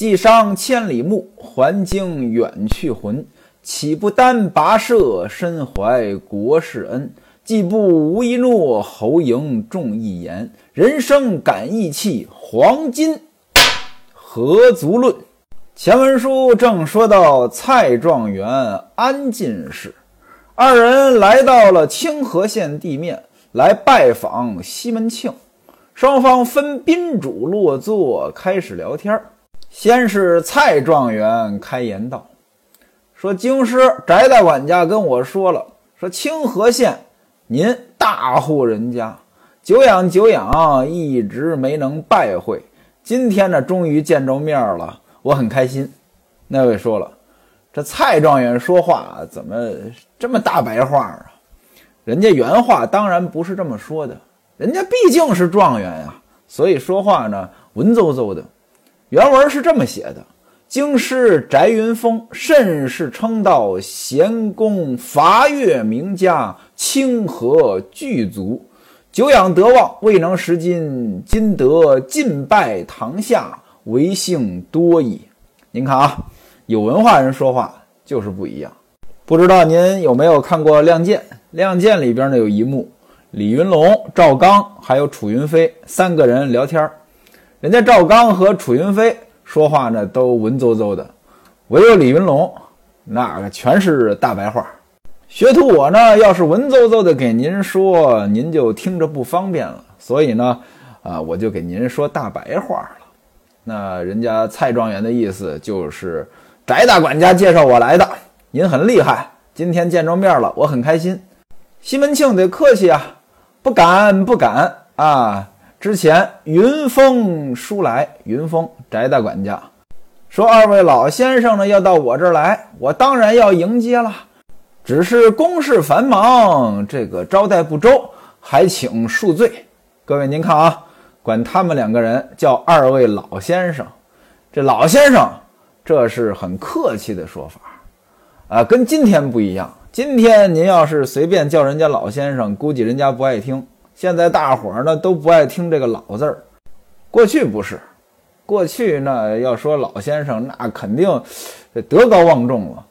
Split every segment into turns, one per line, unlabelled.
既伤千里目，还经远去魂。岂不单跋涉，身怀国士恩？既不无一诺，侯嬴重一言。人生感义气，黄金何足论？前文书正说到蔡状元、安进士二人来到了清河县地面，来拜访西门庆。双方分宾主落座，开始聊天儿先是蔡状元开言道：“说京师翟大管家跟我说了，说清河县您大户人家，久仰久仰，一直没能拜会。今天呢，终于见着面了。”我很开心。那位说了，这蔡状元说话怎么这么大白话啊？人家原话当然不是这么说的，人家毕竟是状元呀，所以说话呢文绉绉的。原文是这么写的：京师翟云峰甚是称道贤公伐越名家，清河巨族，久仰德望，未能识今，今得进拜堂下。为幸多矣。您看啊，有文化人说话就是不一样。不知道您有没有看过《亮剑》？《亮剑》里边呢有一幕，李云龙、赵刚还有楚云飞三个人聊天人家赵刚和楚云飞说话呢都文绉绉的，唯有李云龙那个全是大白话。学徒我呢，要是文绉绉的给您说，您就听着不方便了。所以呢，啊，我就给您说大白话了。那人家蔡状元的意思就是翟大管家介绍我来的，您很厉害，今天见着面了，我很开心。西门庆得客气啊，不敢不敢啊。之前云峰书来，云峰翟大管家说二位老先生呢要到我这儿来，我当然要迎接了，只是公事繁忙，这个招待不周，还请恕罪。各位您看啊。管他们两个人叫二位老先生，这老先生这是很客气的说法，啊，跟今天不一样。今天您要是随便叫人家老先生，估计人家不爱听。现在大伙儿呢都不爱听这个“老”字儿，过去不是，过去呢要说老先生，那肯定德高望重了。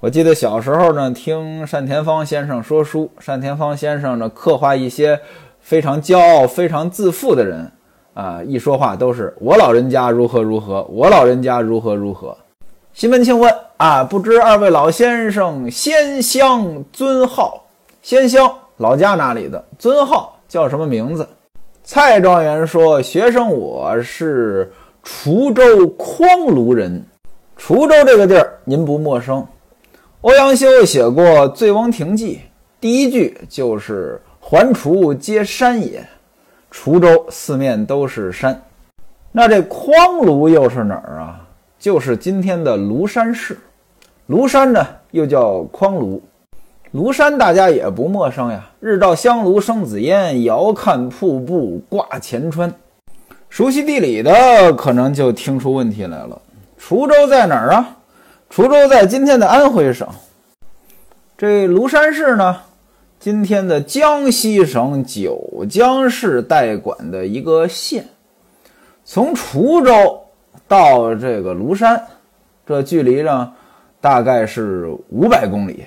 我记得小时候呢听单田芳先生说书，单田芳先生呢刻画一些。非常骄傲、非常自负的人，啊，一说话都是我老人家如何如何，我老人家如何如何。西门庆问：“啊，不知二位老先生仙乡尊号？仙乡老家哪里的？尊号叫什么名字？”蔡状元说：“学生我是滁州匡庐人。滁州这个地儿您不陌生，欧阳修写过《醉翁亭记》，第一句就是。”环滁皆山也，滁州四面都是山。那这匡庐又是哪儿啊？就是今天的庐山市。庐山呢，又叫匡庐。庐山大家也不陌生呀，日照香炉生紫烟，遥看瀑布挂前川。熟悉地理的可能就听出问题来了。滁州在哪儿啊？滁州在今天的安徽省。这庐山市呢？今天的江西省九江市代管的一个县，从滁州到这个庐山，这距离呢大概是五百公里。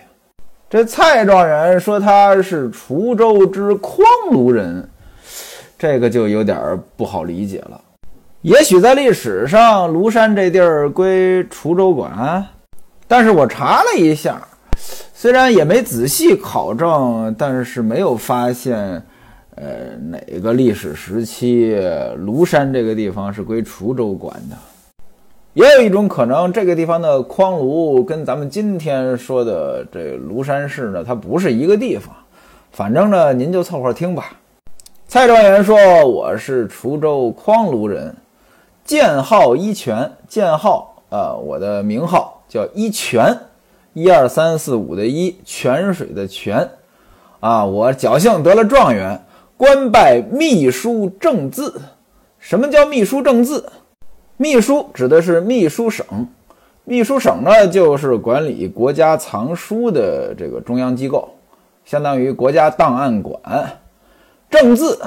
这蔡状元说他是滁州之匡庐人，这个就有点不好理解了。也许在历史上，庐山这地儿归滁州管，但是我查了一下。虽然也没仔细考证，但是没有发现，呃，哪个历史时期庐山这个地方是归滁州管的。也有一种可能，这个地方的匡庐跟咱们今天说的这庐山市呢，它不是一个地方。反正呢，您就凑合听吧。蔡状元说：“我是滁州匡庐人，剑号一泉。剑号啊，我的名号叫一泉。”一二三四五的一泉水的泉，啊，我侥幸得了状元，官拜秘书正字。什么叫秘书正字？秘书指的是秘书省，秘书省呢就是管理国家藏书的这个中央机构，相当于国家档案馆。正字，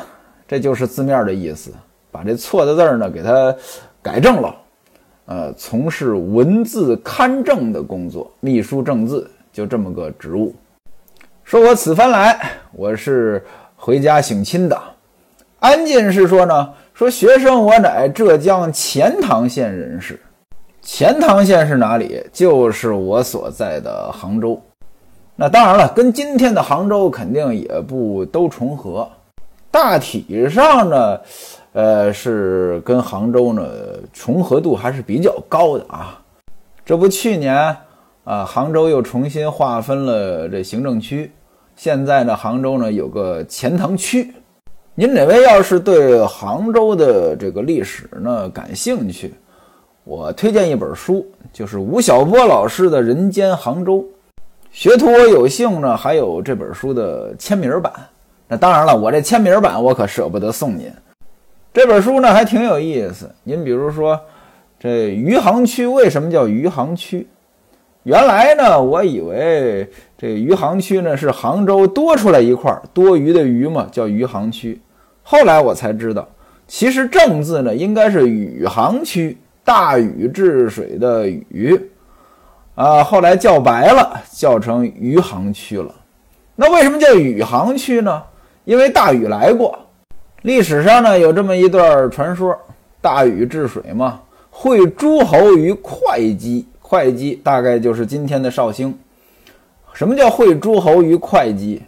这就是字面的意思，把这错的字儿呢给它改正了。呃，从事文字刊正的工作，秘书正字，就这么个职务。说我此番来，我是回家省亲的。安进士说呢，说学生我乃浙江钱塘县人士。钱塘县是哪里？就是我所在的杭州。那当然了，跟今天的杭州肯定也不都重合。大体上呢，呃，是跟杭州呢重合度还是比较高的啊。这不，去年啊，杭州又重新划分了这行政区，现在呢，杭州呢有个钱塘区。您哪位要是对杭州的这个历史呢感兴趣，我推荐一本书，就是吴晓波老师的《人间杭州》。学徒我有幸呢，还有这本书的签名版。那当然了，我这签名版我可舍不得送您。这本书呢还挺有意思。您比如说，这余杭区为什么叫余杭区？原来呢，我以为这余杭区呢是杭州多出来一块多余的余嘛，叫余杭区。后来我才知道，其实正字呢应该是宇杭区，大禹治水的禹啊。后来叫白了，叫成余杭区了。那为什么叫宇杭区呢？因为大禹来过，历史上呢有这么一段传说：大禹治水嘛，会诸侯于会稽，会稽大概就是今天的绍兴。什么叫会诸侯于会稽？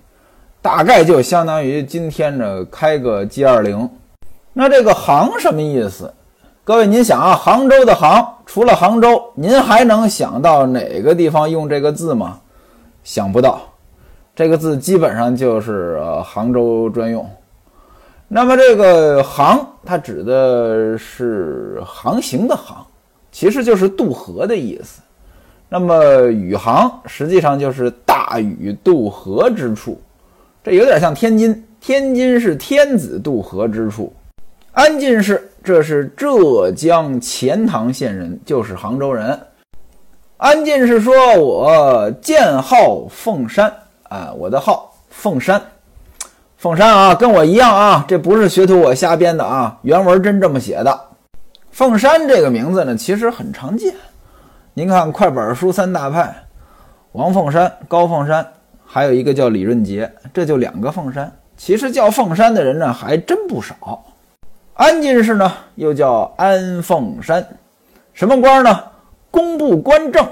大概就相当于今天呢开个 G 二零。那这个杭什么意思？各位您想啊，杭州的杭，除了杭州，您还能想到哪个地方用这个字吗？想不到。这个字基本上就是呃杭州专用。那么这个“杭”它指的是航行的“航”，其实就是渡河的意思。那么“宇杭”实际上就是大禹渡河之处，这有点像天津。天津是天子渡河之处。安进士，这是浙江钱塘县人，就是杭州人。安进士说：“我建号凤山。”啊，我的号凤山，凤山啊，跟我一样啊，这不是学徒我瞎编的啊，原文真这么写的。凤山这个名字呢，其实很常见。您看快板书三大派，王凤山、高凤山，还有一个叫李润杰，这就两个凤山。其实叫凤山的人呢，还真不少。安进士呢，又叫安凤山，什么官呢？工部官正。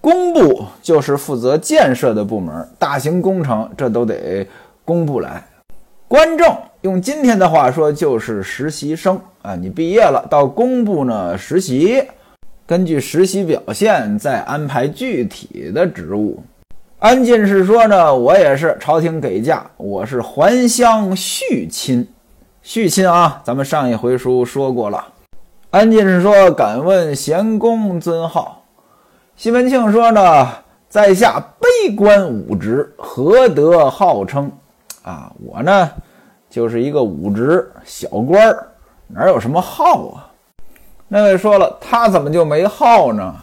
工部就是负责建设的部门，大型工程这都得工部来。官正用今天的话说就是实习生啊，你毕业了到工部呢实习，根据实习表现再安排具体的职务。安进士说呢，我也是朝廷给假，我是还乡续亲，续亲啊，咱们上一回书说过了。安进士说，敢问贤公尊号？西门庆说呢，在下卑官武职，何得号称？啊，我呢就是一个武职小官儿，哪有什么号啊？那位说了，他怎么就没号呢？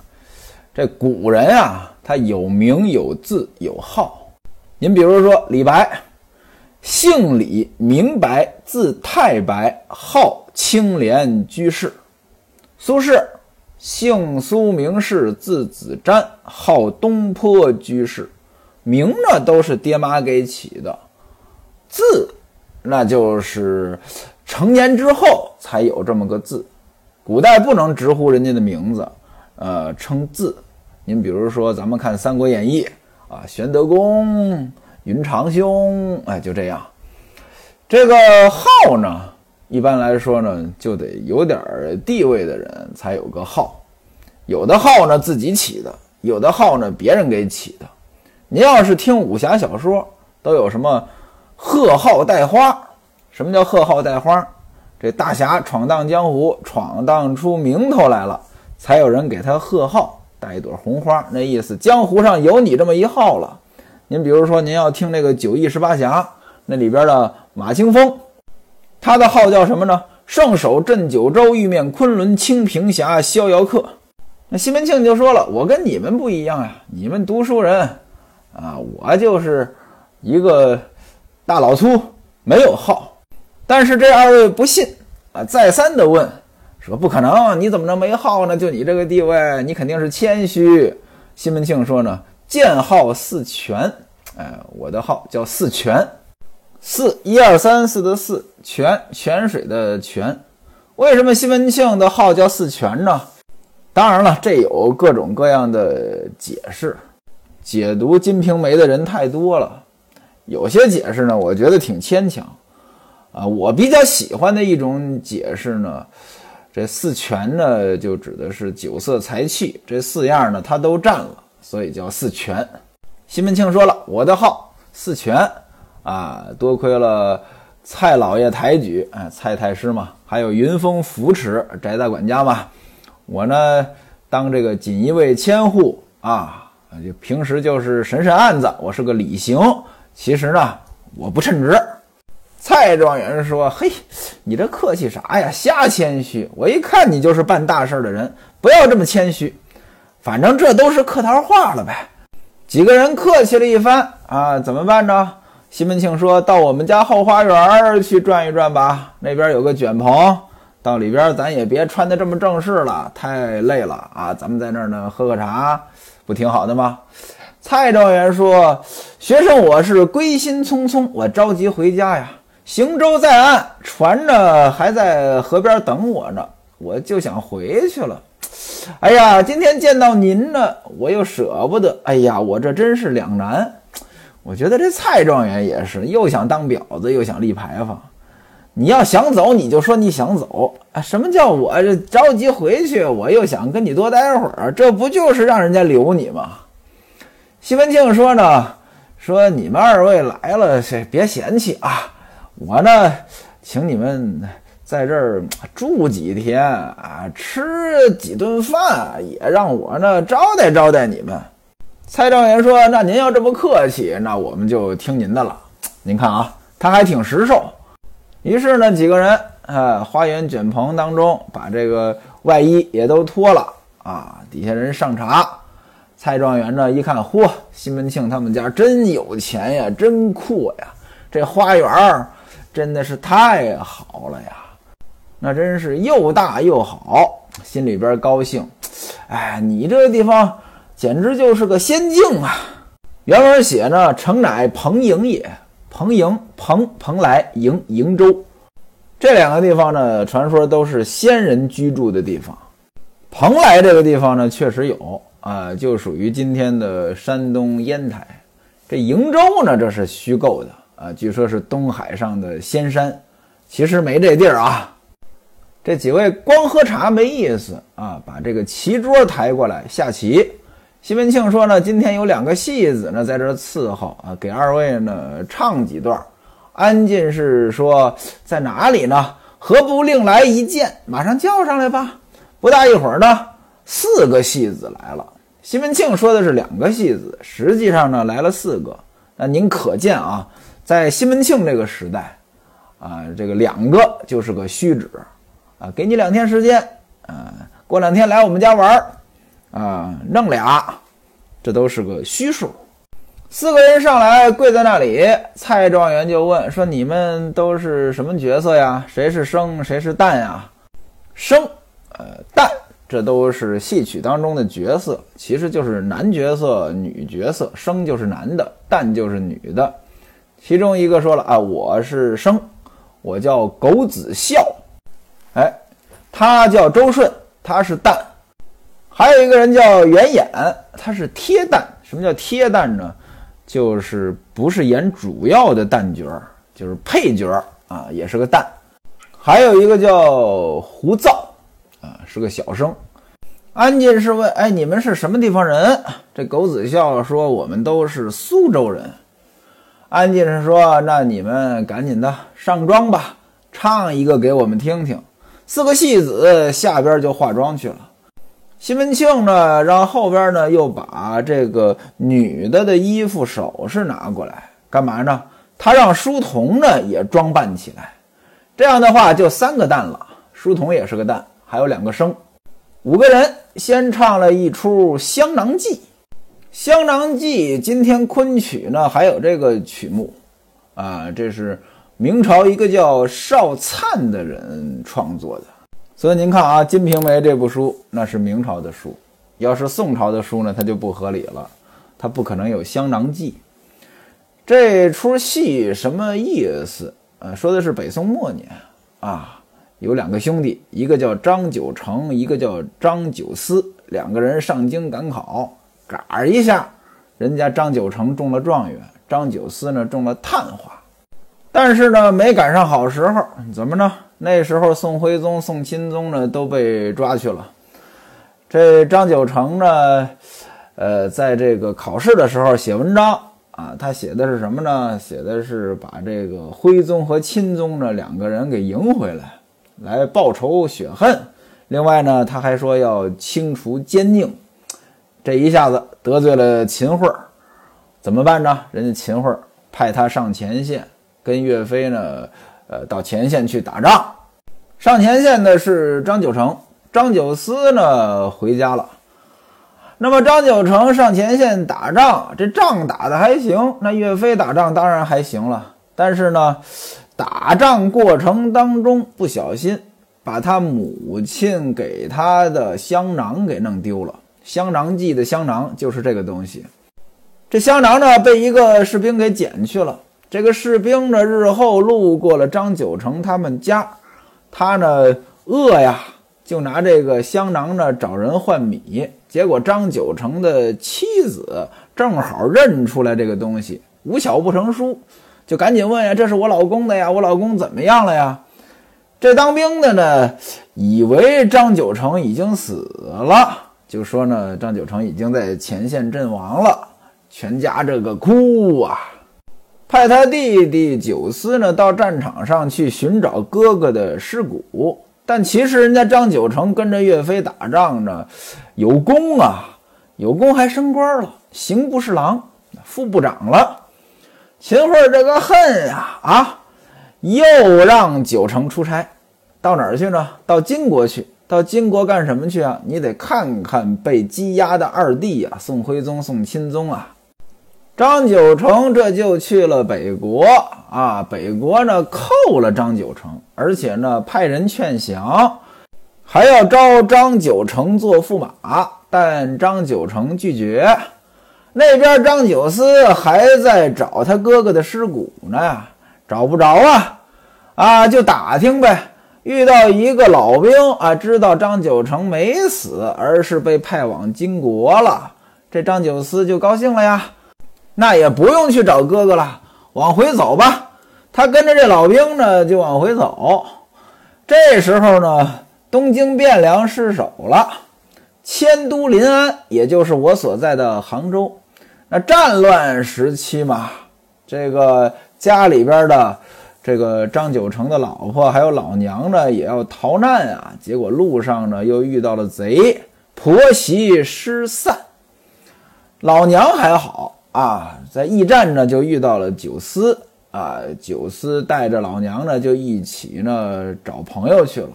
这古人啊，他有名有字有号。您比如说李白，姓李，名白，字太白，号青莲居士。苏轼。姓苏名氏，字子瞻，号东坡居士。名呢都是爹妈给起的，字那就是成年之后才有这么个字。古代不能直呼人家的名字，呃，称字。您比如说，咱们看《三国演义》啊，玄德公、云长兄，哎，就这样。这个号呢？一般来说呢，就得有点地位的人才有个号，有的号呢自己起的，有的号呢别人给起的。您要是听武侠小说，都有什么贺号带花？什么叫贺号带花？这大侠闯荡江湖，闯荡出名头来了，才有人给他贺号，带一朵红花，那意思江湖上有你这么一号了。您比如说，您要听那个九义十八侠，那里边的马清风。他的号叫什么呢？圣手镇九州，玉面昆仑，清平侠，逍遥客。那西门庆就说了：“我跟你们不一样呀，你们读书人啊，我就是一个大老粗，没有号。但是这二位不信啊，再三的问，说不可能，你怎么能没号呢？就你这个地位，你肯定是谦虚。西门庆说呢，剑号四泉，哎，我的号叫四泉，四一二三四的四泉，泉水的泉。为什么西门庆的号叫四泉呢？当然了，这有各种各样的解释，解读《金瓶梅》的人太多了，有些解释呢，我觉得挺牵强。啊，我比较喜欢的一种解释呢。这四全呢，就指的是酒色财气这四样呢，他都占了，所以叫四全。西门庆说了：“我的号四全啊，多亏了蔡老爷抬举，哎，蔡太师嘛，还有云峰扶持，翟大管家嘛，我呢当这个锦衣卫千户啊，就平时就是审审案子，我是个礼刑，其实呢，我不称职。”蔡状元说：“嘿，你这客气啥呀？瞎谦虚！我一看你就是办大事的人，不要这么谦虚。反正这都是客套话了呗。”几个人客气了一番啊，怎么办呢？西门庆说到：“我们家后花园去转一转吧，那边有个卷棚，到里边咱也别穿的这么正式了，太累了啊。咱们在那儿呢，喝个茶，不挺好的吗？”蔡状元说：“学生我是归心匆匆，我着急回家呀。”行舟在岸，船呢还在河边等我呢，我就想回去了。哎呀，今天见到您呢，我又舍不得。哎呀，我这真是两难。我觉得这蔡状元也是，又想当婊子，又想立牌坊。你要想走，你就说你想走啊？什么叫我这着急回去，我又想跟你多待会儿？这不就是让人家留你吗？西门庆说呢，说你们二位来了，别嫌弃啊。我呢，请你们在这儿住几天啊，吃几顿饭，也让我呢招待招待你们。蔡状元说：“那您要这么客气，那我们就听您的了。您看啊，他还挺实受。”于是呢，几个人啊，花园卷棚当中把这个外衣也都脱了啊，底下人上茶。蔡状元呢一看，嚯，西门庆他们家真有钱呀，真阔呀，这花园儿。真的是太好了呀，那真是又大又好，心里边高兴。哎，你这个地方简直就是个仙境啊！原文写呢，城乃蓬瀛也，蓬瀛，蓬蓬莱，瀛瀛州，这两个地方呢，传说都是仙人居住的地方。蓬莱这个地方呢，确实有啊，就属于今天的山东烟台。这瀛州呢，这是虚构的。啊，据说是东海上的仙山，其实没这地儿啊。这几位光喝茶没意思啊，把这个棋桌抬过来下棋。西门庆说呢，今天有两个戏子呢在这伺候啊，给二位呢唱几段。安进士说在哪里呢？何不另来一见？马上叫上来吧。不大一会儿呢，四个戏子来了。西门庆说的是两个戏子，实际上呢来了四个。那您可见啊。在西门庆这个时代，啊，这个两个就是个虚指，啊，给你两天时间，啊，过两天来我们家玩，啊，弄俩，这都是个虚数。四个人上来跪在那里，蔡状元就问说：“你们都是什么角色呀？谁是生，谁是旦呀？生，呃，旦，这都是戏曲当中的角色，其实就是男角色、女角色，生就是男的，旦就是女的。”其中一个说了啊，我是生，我叫狗子孝，哎，他叫周顺，他是旦，还有一个人叫袁衍，他是贴旦。什么叫贴旦呢？就是不是演主要的旦角儿，就是配角儿啊，也是个旦。还有一个叫胡造，啊，是个小生。安进士问，哎，你们是什么地方人？这狗子孝说，我们都是苏州人。安进士说：“那你们赶紧的上妆吧，唱一个给我们听听。”四个戏子下边就化妆去了。西门庆呢，让后边呢又把这个女的的衣服首饰拿过来，干嘛呢？他让书童呢也装扮起来。这样的话就三个旦了，书童也是个旦，还有两个生，五个人先唱了一出《香囊记》。《香囊记》今天昆曲呢还有这个曲目，啊，这是明朝一个叫邵灿的人创作的。所以您看啊，《金瓶梅》这部书那是明朝的书，要是宋朝的书呢，它就不合理了，它不可能有香囊记。这出戏什么意思？呃，说的是北宋末年啊，有两个兄弟，一个叫张九成，一个叫张九思，两个人上京赶考，嘎一下，人家张九成中了状元，张九思呢中了探花，但是呢没赶上好时候，怎么着？那时候，宋徽宗、宋钦宗呢都被抓去了。这张九成呢，呃，在这个考试的时候写文章啊，他写的是什么呢？写的是把这个徽宗和钦宗呢两个人给迎回来，来报仇雪恨。另外呢，他还说要清除奸佞。这一下子得罪了秦桧，怎么办呢？人家秦桧派他上前线，跟岳飞呢。呃，到前线去打仗，上前线的是张九成，张九思呢回家了。那么张九成上前线打仗，这仗打的还行。那岳飞打仗当然还行了，但是呢，打仗过程当中不小心把他母亲给他的香囊给弄丢了。香囊记的香囊就是这个东西。这香囊呢被一个士兵给捡去了。这个士兵呢，日后路过了张九成他们家，他呢饿呀，就拿这个香囊呢找人换米。结果张九成的妻子正好认出来这个东西，无巧不成书，就赶紧问呀：“这是我老公的呀，我老公怎么样了呀？”这当兵的呢，以为张九成已经死了，就说呢张九成已经在前线阵亡了，全家这个哭啊。派他弟弟九思呢到战场上去寻找哥哥的尸骨，但其实人家张九成跟着岳飞打仗呢，有功啊，有功还升官了，刑部侍郎、副部长了。秦桧这个恨呀啊，又让九成出差，到哪儿去呢？到金国去。到金国干什么去啊？你得看看被羁押的二弟呀，宋徽宗、宋钦宗啊。张九成这就去了北国啊！北国呢扣了张九成，而且呢派人劝降，还要招张九成做驸马，但张九成拒绝。那边张九思还在找他哥哥的尸骨呢，找不着啊！啊，就打听呗。遇到一个老兵啊，知道张九成没死，而是被派往金国了。这张九思就高兴了呀。那也不用去找哥哥了，往回走吧。他跟着这老兵呢，就往回走。这时候呢，东京汴梁失守了，迁都临安，也就是我所在的杭州。那战乱时期嘛，这个家里边的这个张九成的老婆还有老娘呢，也要逃难啊。结果路上呢，又遇到了贼，婆媳失散。老娘还好。啊，在驿站呢，就遇到了九思啊，九思带着老娘呢，就一起呢找朋友去了。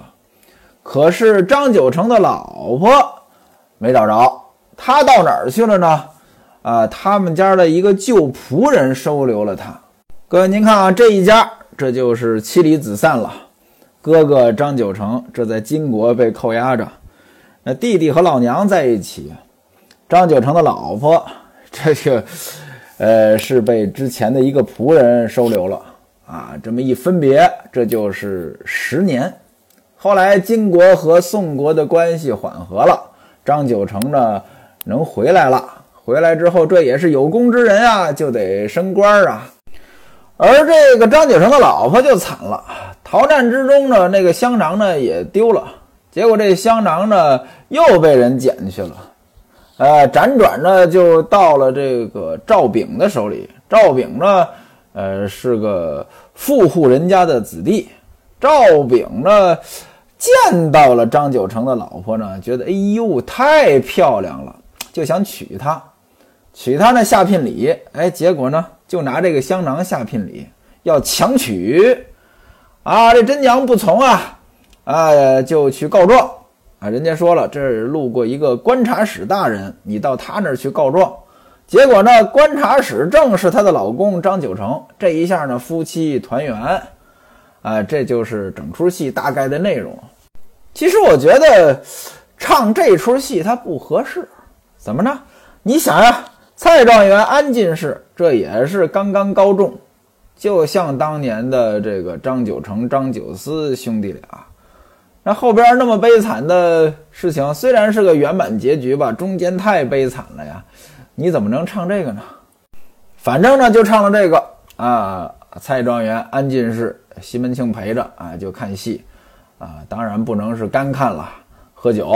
可是张九成的老婆没找着，他到哪儿去了呢？啊，他们家的一个旧仆人收留了他。各位，您看啊，这一家这就是妻离子散了。哥哥张九成这在金国被扣押着，那弟弟和老娘在一起，张九成的老婆。这个，呃，是被之前的一个仆人收留了啊。这么一分别，这就是十年。后来金国和宋国的关系缓和了，张九成呢能回来了。回来之后，这也是有功之人啊，就得升官啊。而这个张九成的老婆就惨了，逃难之中呢，那个香囊呢也丢了，结果这香囊呢又被人捡去了。呃，辗转呢，就到了这个赵炳的手里。赵炳呢，呃，是个富户人家的子弟。赵炳呢，见到了张九成的老婆呢，觉得哎呦，太漂亮了，就想娶她。娶她呢，下聘礼。哎，结果呢，就拿这个香囊下聘礼，要强娶。啊，这真娘不从啊，啊，就去告状。啊，人家说了，这路过一个观察使大人，你到他那儿去告状。结果呢，观察使正是她的老公张九成。这一下呢，夫妻团圆。啊，这就是整出戏大概的内容。其实我觉得唱这出戏它不合适，怎么着？你想呀，蔡状元、安进士，这也是刚刚高中，就像当年的这个张九成、张九思兄弟俩。那后边那么悲惨的事情，虽然是个圆满结局吧，中间太悲惨了呀！你怎么能唱这个呢？反正呢，就唱了这个啊。蔡状元、安进士、西门庆陪着啊，就看戏啊。当然不能是干看了，喝酒。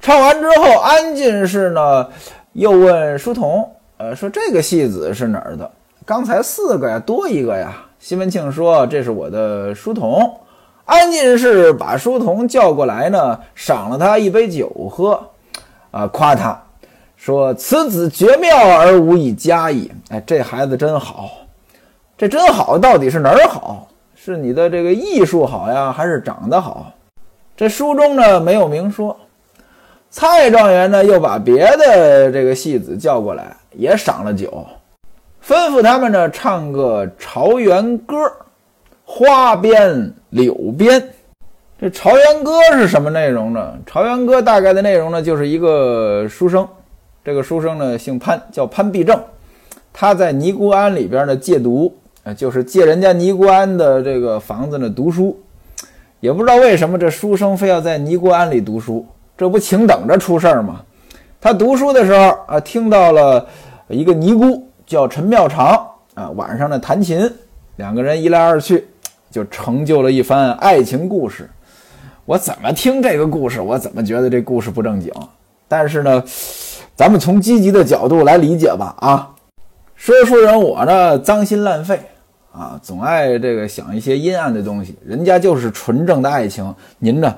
唱完之后，安进士呢又问书童：“呃，说这个戏子是哪儿的？刚才四个呀，多一个呀。”西门庆说：“这是我的书童。”安进士把书童叫过来呢，赏了他一杯酒喝，啊，夸他说：“此子绝妙而无以加矣。”哎，这孩子真好。这真好，到底是哪儿好？是你的这个艺术好呀，还是长得好？这书中呢没有明说。蔡状元呢又把别的这个戏子叫过来，也赏了酒，吩咐他们呢唱个朝元歌。花边柳边，这朝元歌是什么内容呢？朝元歌大概的内容呢，就是一个书生，这个书生呢姓潘，叫潘必正，他在尼姑庵里边呢借读，呃，就是借人家尼姑庵的这个房子呢读书，也不知道为什么这书生非要在尼姑庵里读书，这不请等着出事儿吗？他读书的时候啊，听到了一个尼姑叫陈妙长啊，晚上呢弹琴，两个人一来二去。就成就了一番爱情故事。我怎么听这个故事，我怎么觉得这故事不正经。但是呢，咱们从积极的角度来理解吧。啊，说书人我呢，脏心烂肺啊，总爱这个想一些阴暗的东西。人家就是纯正的爱情，您呢，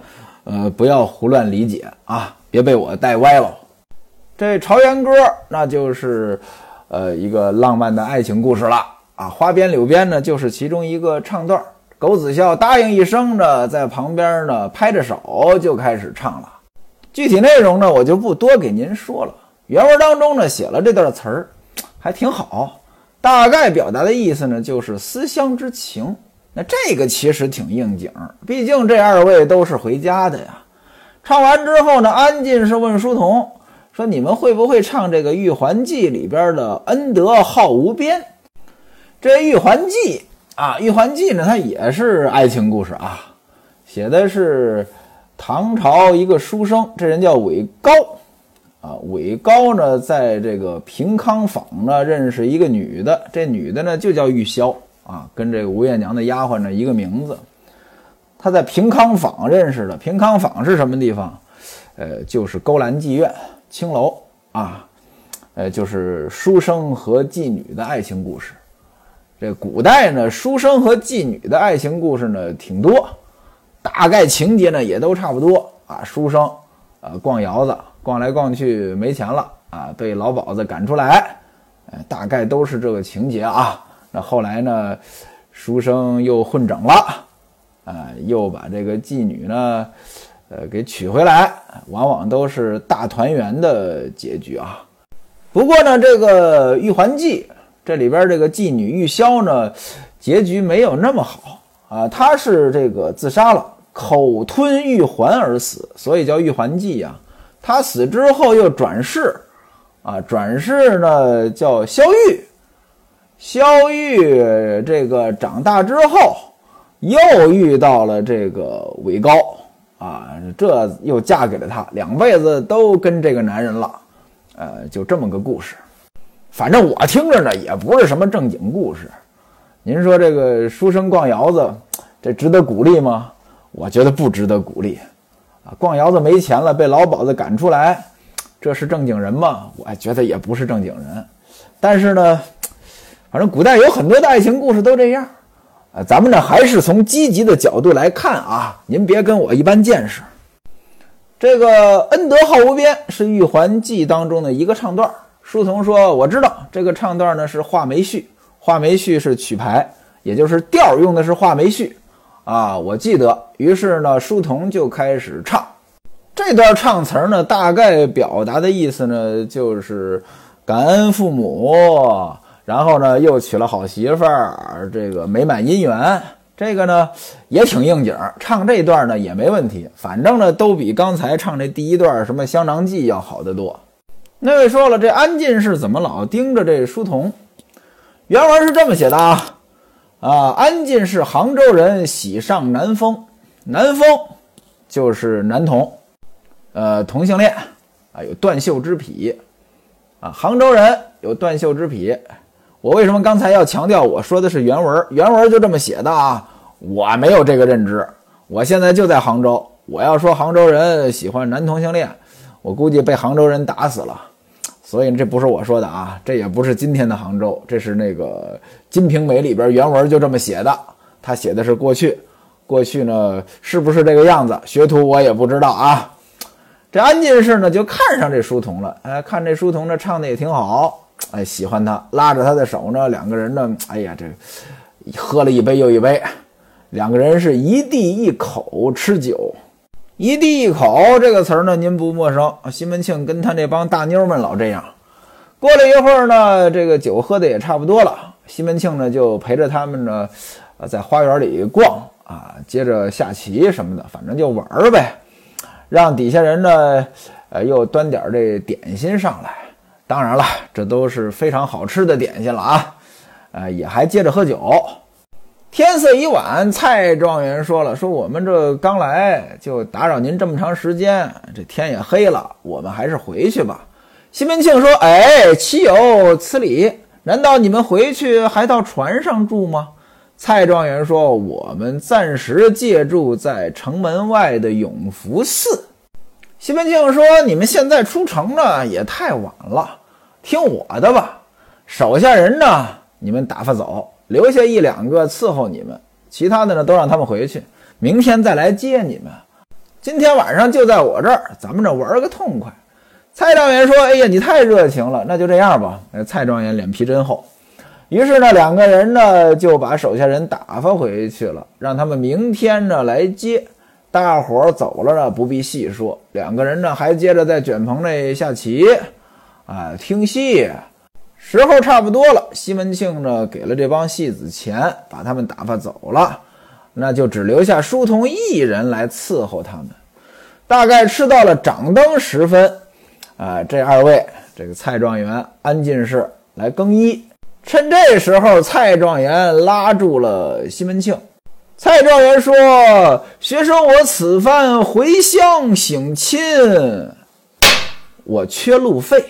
呃，不要胡乱理解啊，别被我带歪了。这《朝元歌》那就是，呃，一个浪漫的爱情故事了啊。花边柳边呢，就是其中一个唱段。苟子笑答应一声呢，在旁边呢拍着手就开始唱了。具体内容呢，我就不多给您说了。原文当中呢写了这段词儿，还挺好。大概表达的意思呢，就是思乡之情。那这个其实挺应景，毕竟这二位都是回家的呀。唱完之后呢，安进士问书童说：“你们会不会唱这个《玉环记》里边的‘恩德好无边’？这《玉环记》。”啊，《玉环记》呢，它也是爱情故事啊，写的是唐朝一个书生，这人叫韦高，啊，韦高呢，在这个平康坊呢认识一个女的，这女的呢就叫玉箫啊，跟这个吴月娘的丫鬟呢一个名字。他在平康坊认识的，平康坊是什么地方？呃，就是勾栏妓院、青楼啊，呃，就是书生和妓女的爱情故事。这古代呢，书生和妓女的爱情故事呢挺多，大概情节呢也都差不多啊。书生啊逛窑子，逛来逛去没钱了啊，被老鸨子赶出来，哎，大概都是这个情节啊。那后来呢，书生又混整了，啊，又把这个妓女呢，呃，给娶回来，往往都是大团圆的结局啊。不过呢，这个《玉环记》。这里边这个妓女玉箫呢，结局没有那么好啊，她是这个自杀了，口吞玉环而死，所以叫玉环记呀。她死之后又转世，啊，转世呢叫萧玉，萧玉这个长大之后又遇到了这个韦高啊，这又嫁给了他，两辈子都跟这个男人了，呃，就这么个故事。反正我听着呢，也不是什么正经故事。您说这个书生逛窑子，这值得鼓励吗？我觉得不值得鼓励。啊，逛窑子没钱了，被老鸨子赶出来，这是正经人吗？我觉得也不是正经人。但是呢，反正古代有很多的爱情故事都这样。啊，咱们呢还是从积极的角度来看啊，您别跟我一般见识。这个“恩德好无边”是《玉环记》当中的一个唱段。书童说：“我知道这个唱段呢是画眉序，画眉序是曲牌，也就是调用的是画眉序啊。我记得，于是呢，书童就开始唱这段唱词呢，大概表达的意思呢就是感恩父母，然后呢又娶了好媳妇儿，这个美满姻缘。这个呢也挺应景，唱这段呢也没问题，反正呢都比刚才唱这第一段什么香囊记要好得多。那位说了，这安进士怎么老盯着这书童？原文是这么写的啊啊，安进士杭州人，喜上南风，南风就是男童，呃，同性恋啊，有断袖之癖啊，杭州人有断袖之癖。我为什么刚才要强调我说的是原文？原文就这么写的啊，我没有这个认知。我现在就在杭州，我要说杭州人喜欢男同性恋，我估计被杭州人打死了。所以这不是我说的啊，这也不是今天的杭州，这是那个《金瓶梅》里边原文就这么写的。他写的是过去，过去呢是不是这个样子？学徒我也不知道啊。这安进士呢就看上这书童了，哎，看这书童呢唱的也挺好。哎，喜欢他，拉着他的手呢，两个人呢，哎呀，这喝了一杯又一杯，两个人是一地一口吃酒，一地一口这个词儿呢，您不陌生。西门庆跟他那帮大妞们老这样。过了一会儿呢，这个酒喝的也差不多了，西门庆呢就陪着他们呢，在花园里逛啊，接着下棋什么的，反正就玩呗。让底下人呢，呃，又端点这点心上来。当然了，这都是非常好吃的点心了啊！呃，也还接着喝酒。天色已晚，蔡状元说了：“说我们这刚来就打扰您这么长时间，这天也黑了，我们还是回去吧。”西门庆说：“哎，岂有此理？难道你们回去还到船上住吗？”蔡状元说：“我们暂时借住在城门外的永福寺。”西门庆说：“你们现在出城呢，也太晚了。”听我的吧，手下人呢，你们打发走，留下一两个伺候你们，其他的呢都让他们回去，明天再来接你们。今天晚上就在我这儿，咱们这玩个痛快。蔡状元说：“哎呀，你太热情了，那就这样吧。”那蔡状元脸皮真厚，于是呢，两个人呢就把手下人打发回去了，让他们明天呢来接。大伙儿走了呢，不必细说。两个人呢还接着在卷棚内下棋。啊，听戏，时候差不多了。西门庆呢，给了这帮戏子钱，把他们打发走了，那就只留下书童一人来伺候他们。大概吃到了掌灯时分，啊，这二位，这个蔡状元、安进士来更衣。趁这时候，蔡状元拉住了西门庆。蔡状元说：“学生我此番回乡省亲，我缺路费。”